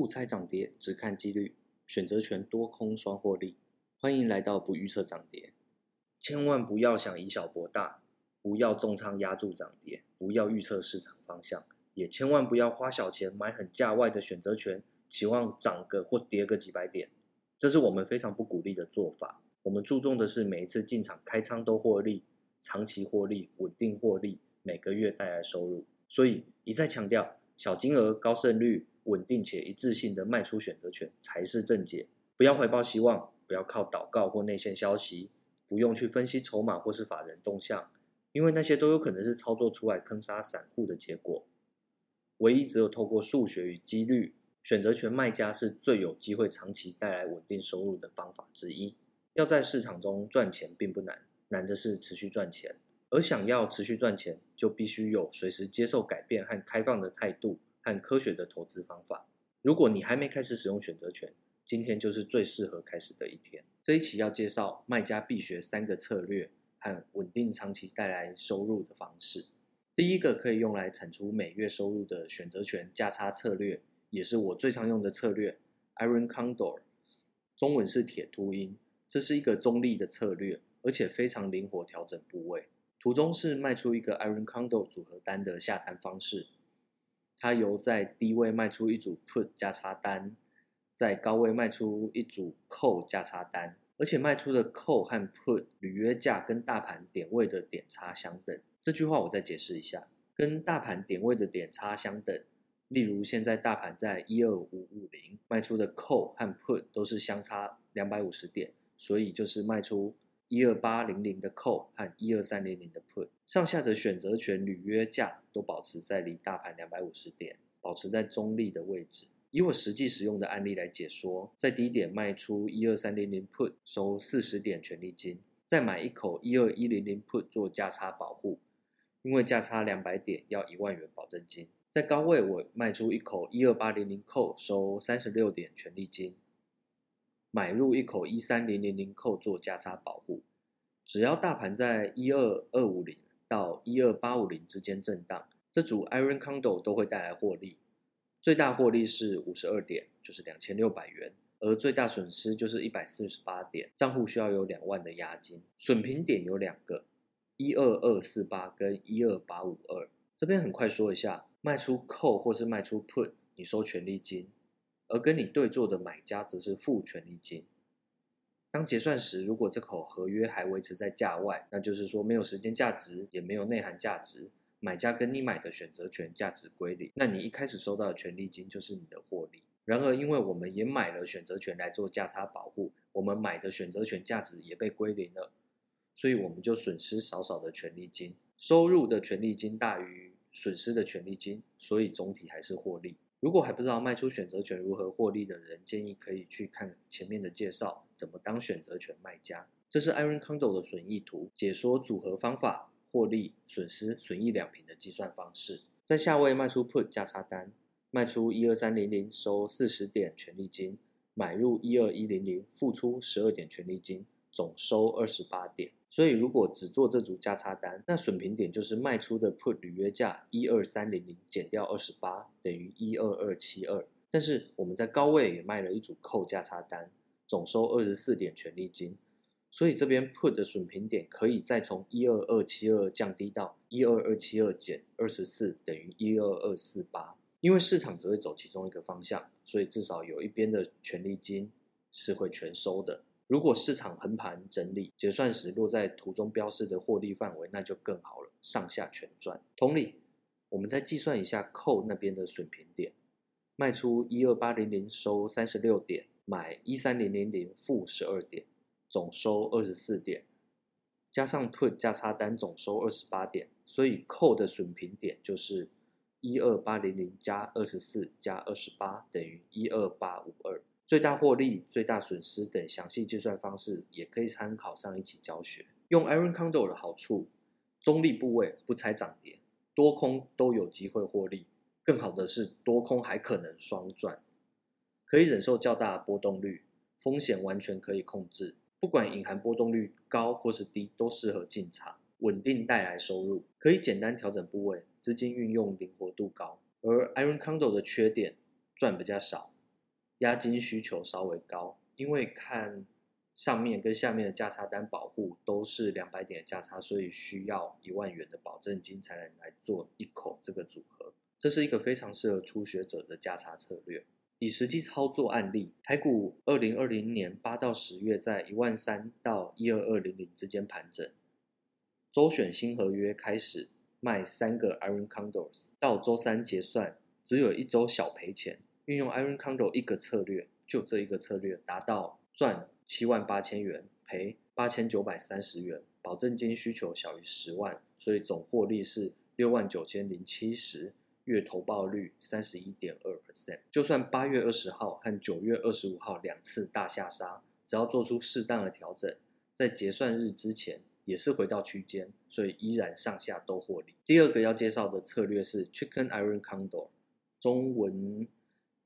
不猜涨跌，只看几率，选择权多空双获利。欢迎来到不预测涨跌，千万不要想以小博大，不要重仓压住涨跌，不要预测市场方向，也千万不要花小钱买很价外的选择权，期望涨个或跌个几百点。这是我们非常不鼓励的做法。我们注重的是每一次进场开仓都获利，长期获利，稳定获利，每个月带来收入。所以一再强调，小金额高胜率、稳定且一致性的卖出选择权才是正解。不要怀抱希望，不要靠祷告或内线消息，不用去分析筹码或是法人动向，因为那些都有可能是操作出来坑杀散户的结果。唯一只有透过数学与几率，选择权卖家是最有机会长期带来稳定收入的方法之一。要在市场中赚钱并不难，难的是持续赚钱。而想要持续赚钱，就必须有随时接受改变和开放的态度和科学的投资方法。如果你还没开始使用选择权，今天就是最适合开始的一天。这一期要介绍卖家必学三个策略和稳定长期带来收入的方式。第一个可以用来产出每月收入的选择权价差策略，也是我最常用的策略，Iron Condor，中文是铁秃鹰。这是一个中立的策略，而且非常灵活调整部位。图中是卖出一个 Iron Condor 组合单的下单方式，它由在低位卖出一组 Put 价差单，在高位卖出一组 Call 价差单，而且卖出的 Call 和 Put 履约价跟大盘点位的点差相等。这句话我再解释一下，跟大盘点位的点差相等。例如现在大盘在一二五五零，卖出的 Call 和 Put 都是相差两百五十点，所以就是卖出。一二八零零的 call 和一二三零零的 put，上下的选择权履约价都保持在离大盘两百五十点，保持在中立的位置。以我实际使用的案例来解说，在低点卖出一二三零零 put，收四十点权利金，再买一口一二一零零 put 做价差保护，因为价差两百点要一万元保证金。在高位我卖出一口一二八零零 call，收三十六点权利金。买入一口一三零零零 call 做价差保护，只要大盘在一二二五零到一二八五零之间震荡，这组 Iron Condor 都会带来获利，最大获利是五十二点，就是两千六百元，而最大损失就是一百四十八点，账户需要有两万的押金，损平点有两个，一二二四八跟一二八五二，这边很快说一下，卖出 call 或是卖出 put，你收权利金。而跟你对做的买家则是付权利金。当结算时，如果这口合约还维持在价外，那就是说没有时间价值，也没有内涵价值，买家跟你买的选择权价值归零，那你一开始收到的权利金就是你的获利。然而，因为我们也买了选择权来做价差保护，我们买的选择权价值也被归零了，所以我们就损失少少的权利金，收入的权利金大于损失的权利金，所以总体还是获利。如果还不知道卖出选择权如何获利的人，建议可以去看前面的介绍，怎么当选择权卖家。这是 Iron Condor 的损益图，解说组合方法、获利、损失、损益两平的计算方式。在下位卖出 Put 价差单，卖出一二三零零收四十点权利金，买入一二一零零付出十二点权利金，总收二十八点。所以，如果只做这组价差单，那损平点就是卖出的 put 履约价一二三零零减掉二十八，等于一二二七二。但是我们在高位也卖了一组扣价差单，总收二十四点权利金。所以这边 put 的损平点可以再从一二二七二降低到一二二七二减二十四，等于一二二四八。因为市场只会走其中一个方向，所以至少有一边的权利金是会全收的。如果市场横盘整理，结算时落在图中标示的获利范围，那就更好了，上下全赚。同理，我们再计算一下扣那边的损平点，卖出一二八零零收三十六点，买一三零零零负十二点，总收二十四点，加上 put 价差单总收二十八点，所以扣的损平点就是一二八零零加二十四加二十八等于一二八五二。最大获利、最大损失等详细计算方式，也可以参考上一期教学。用 Iron Condor 的好处，中立部位不猜涨跌，多空都有机会获利。更好的是，多空还可能双赚，可以忍受较大的波动率，风险完全可以控制。不管隐含波动率高或是低，都适合进场，稳定带来收入。可以简单调整部位，资金运用灵活度高。而 Iron Condor 的缺点，赚比较少。押金需求稍微高，因为看上面跟下面的价差单保护都是两百点的价差，所以需要一万元的保证金才能来做一口这个组合。这是一个非常适合初学者的价差策略。以实际操作案例，台股二零二零年八到十月在一万三到一二二零零之间盘整，周选新合约开始卖三个 Iron Condors，到周三结算只有一周小赔钱，运用 Iron Condor 一个策略，就这一个策略达到赚七万八千元，赔八千九百三十元，保证金需求小于十万，所以总获利是六万九千零七十。月投报率三十一点二 percent，就算八月二十号和九月二十五号两次大下杀，只要做出适当的调整，在结算日之前也是回到区间，所以依然上下都获利。第二个要介绍的策略是 Chicken Iron Condor，中文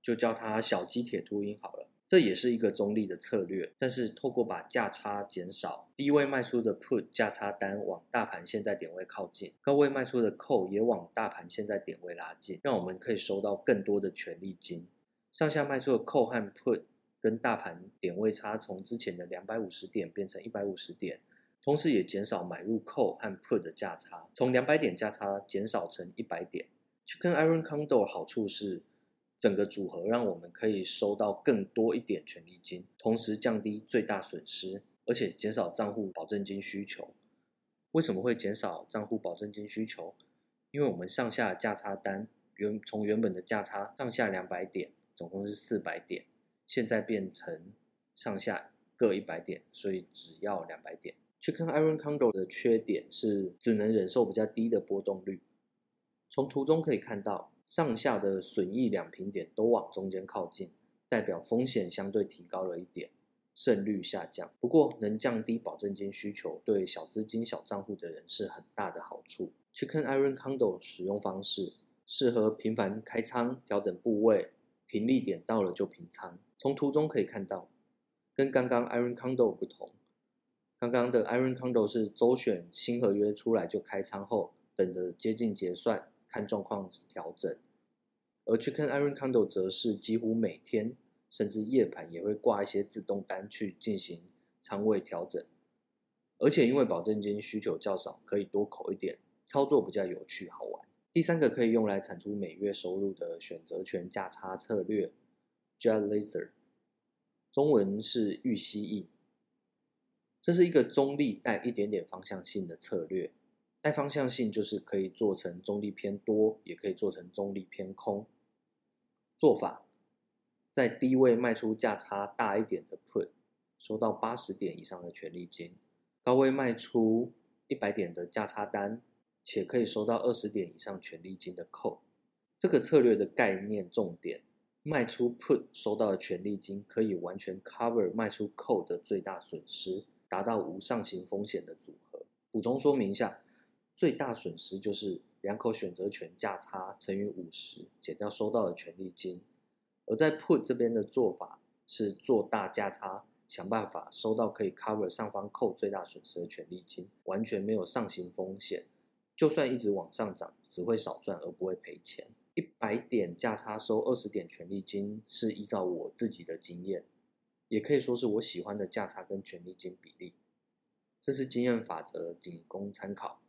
就叫它小鸡铁秃鹰好了。这也是一个中立的策略，但是透过把价差减少，低位卖出的 put 价差单往大盘现在点位靠近，高位卖出的 call 也往大盘现在点位拉近，让我们可以收到更多的权利金。上下卖出的 call 和 put 跟大盘点位差从之前的两百五十点变成一百五十点，同时也减少买入 call 和 put 的价差，从两百点价差减少成一百点。就跟 Iron Condor 好处是。整个组合让我们可以收到更多一点权利金，同时降低最大损失，而且减少账户保证金需求。为什么会减少账户保证金需求？因为我们上下价差单原从原本的价差上下两百点，总共是四百点，现在变成上下各一百点，所以只要两百点。去看 Iron Condor 的缺点是只能忍受比较低的波动率。从图中可以看到。上下的损益两平点都往中间靠近，代表风险相对提高了一点，胜率下降。不过能降低保证金需求，对小资金小账户的人是很大的好处。Chicken Iron Condo 使用方式适合频繁开仓、调整部位、停利点到了就平仓。从图中可以看到，跟刚刚 Iron Condo 不同，刚刚的 Iron Condo 是周选新合约出来就开仓后，等着接近结算。看状况调整，而 Chicken Iron Condor 则是几乎每天甚至夜盘也会挂一些自动单去进行仓位调整，而且因为保证金需求较少，可以多口一点，操作比较有趣好玩。第三个可以用来产出每月收入的选择权价差策略，Jet Laser，中文是玉蜥蜴，这是一个中立带一点点方向性的策略。带方向性就是可以做成中立偏多，也可以做成中立偏空。做法，在低位卖出价差大一点的 put，收到八十点以上的权利金；高位卖出一百点的价差单，且可以收到二十点以上权利金的扣。这个策略的概念重点，卖出 put 收到的权利金可以完全 cover 卖出扣的最大损失，达到无上行风险的组合。补充说明一下。最大损失就是两口选择权价差乘以五十，减掉收到的权利金。而在 put 这边的做法是做大价差，想办法收到可以 cover 上方扣最大损失的权利金，完全没有上行风险。就算一直往上涨，只会少赚而不会赔钱。一百点价差收二十点权利金，是依照我自己的经验，也可以说是我喜欢的价差跟权利金比例。这是经验法则，仅供参考。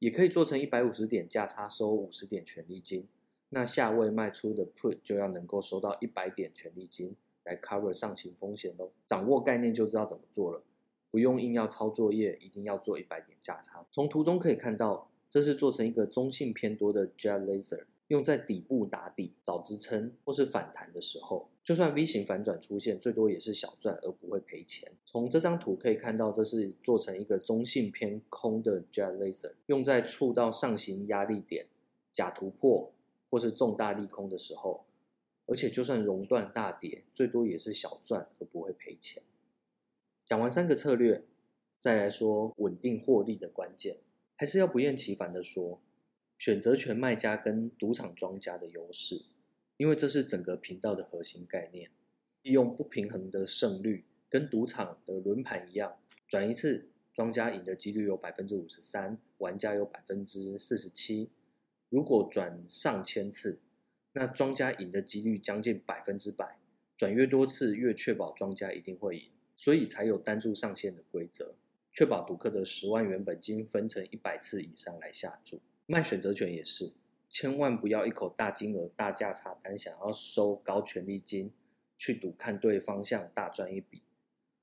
也可以做成一百五十点价差收五十点权利金，那下位卖出的 put 就要能够收到一百点权利金来 cover 上行风险喽。掌握概念就知道怎么做了，不用硬要抄作业，一定要做一百点价差。从图中可以看到，这是做成一个中性偏多的 Jet Laser，用在底部打底找支撑或是反弹的时候。就算 V 型反转出现，最多也是小赚，而不会赔钱。从这张图可以看到，这是做成一个中性偏空的 Jet Laser，用在触到上行压力点、假突破或是重大利空的时候。而且就算熔断大跌，最多也是小赚，而不会赔钱。讲完三个策略，再来说稳定获利的关键，还是要不厌其烦的说，选择权卖家跟赌场庄家的优势。因为这是整个频道的核心概念，利用不平衡的胜率，跟赌场的轮盘一样，转一次庄家赢的几率有百分之五十三，玩家有百分之四十七。如果转上千次，那庄家赢的几率将近百分之百，转越多次越确保庄家一定会赢，所以才有单注上限的规则，确保赌客的十万元本金分成一百次以上来下注。卖选择权也是，千万不要一口大金额大价差单，想要收高权利金去赌看对方向大赚一笔，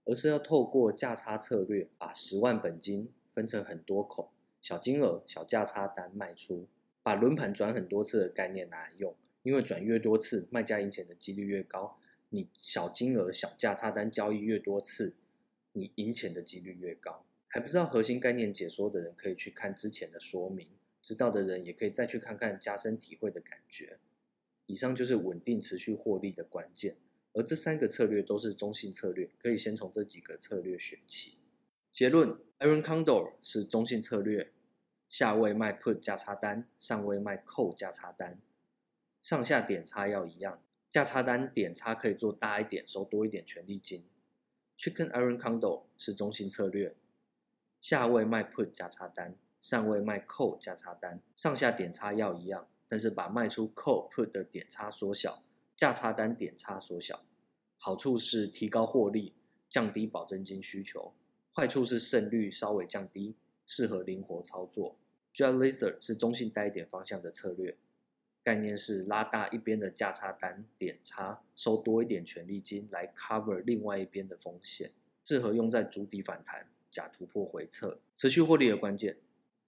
而是要透过价差策略，把十万本金分成很多口，小金额小价差单卖出，把轮盘转很多次的概念拿来用，因为转越多次，卖家赢钱的几率越高。你小金额小价差单交易越多次，你赢钱的几率越高。还不知道核心概念解说的人，可以去看之前的说明；知道的人也可以再去看看加深体会的感觉。以上就是稳定持续获利的关键，而这三个策略都是中性策略，可以先从这几个策略学起。结论：Aaron Condor 是中性策略，下位卖 Put 价差单，上位卖 Call 价差单，上下点差要一样。价差单点差可以做大一点，收多一点权利金。Chicken Iron Condor 是中性策略，下位卖 Put 价差单，上位卖 Call 价差单，上下点差要一样，但是把卖出 Call Put 的点差缩小，价差单点差缩小。好处是提高获利，降低保证金需求；坏处是胜率稍微降低，适合灵活操作。Jet Laser 是中性带一点方向的策略。概念是拉大一边的价差单点差，收多一点权利金来 cover 另外一边的风险，适合用在筑底反弹、假突破回撤。持续获利的关键，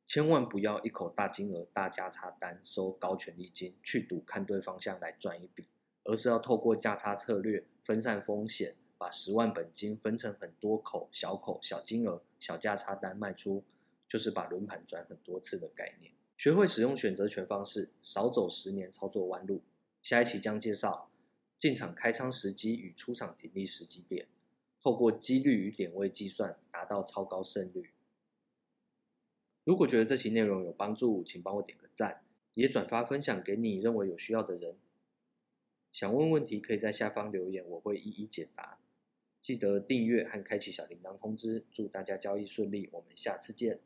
千万不要一口大金额大价差单收高权利金去赌看对方向来赚一笔，而是要透过价差策略分散风险，把十万本金分成很多口小口小金额小价差单卖出，就是把轮盘转很多次的概念。学会使用选择权方式，少走十年操作弯路。下一期将介绍进场开仓时机与出场停利时机点，透过几率与点位计算，达到超高胜率。如果觉得这期内容有帮助，请帮我点个赞，也转发分享给你认为有需要的人。想问问题可以在下方留言，我会一一解答。记得订阅和开启小铃铛通知。祝大家交易顺利，我们下次见。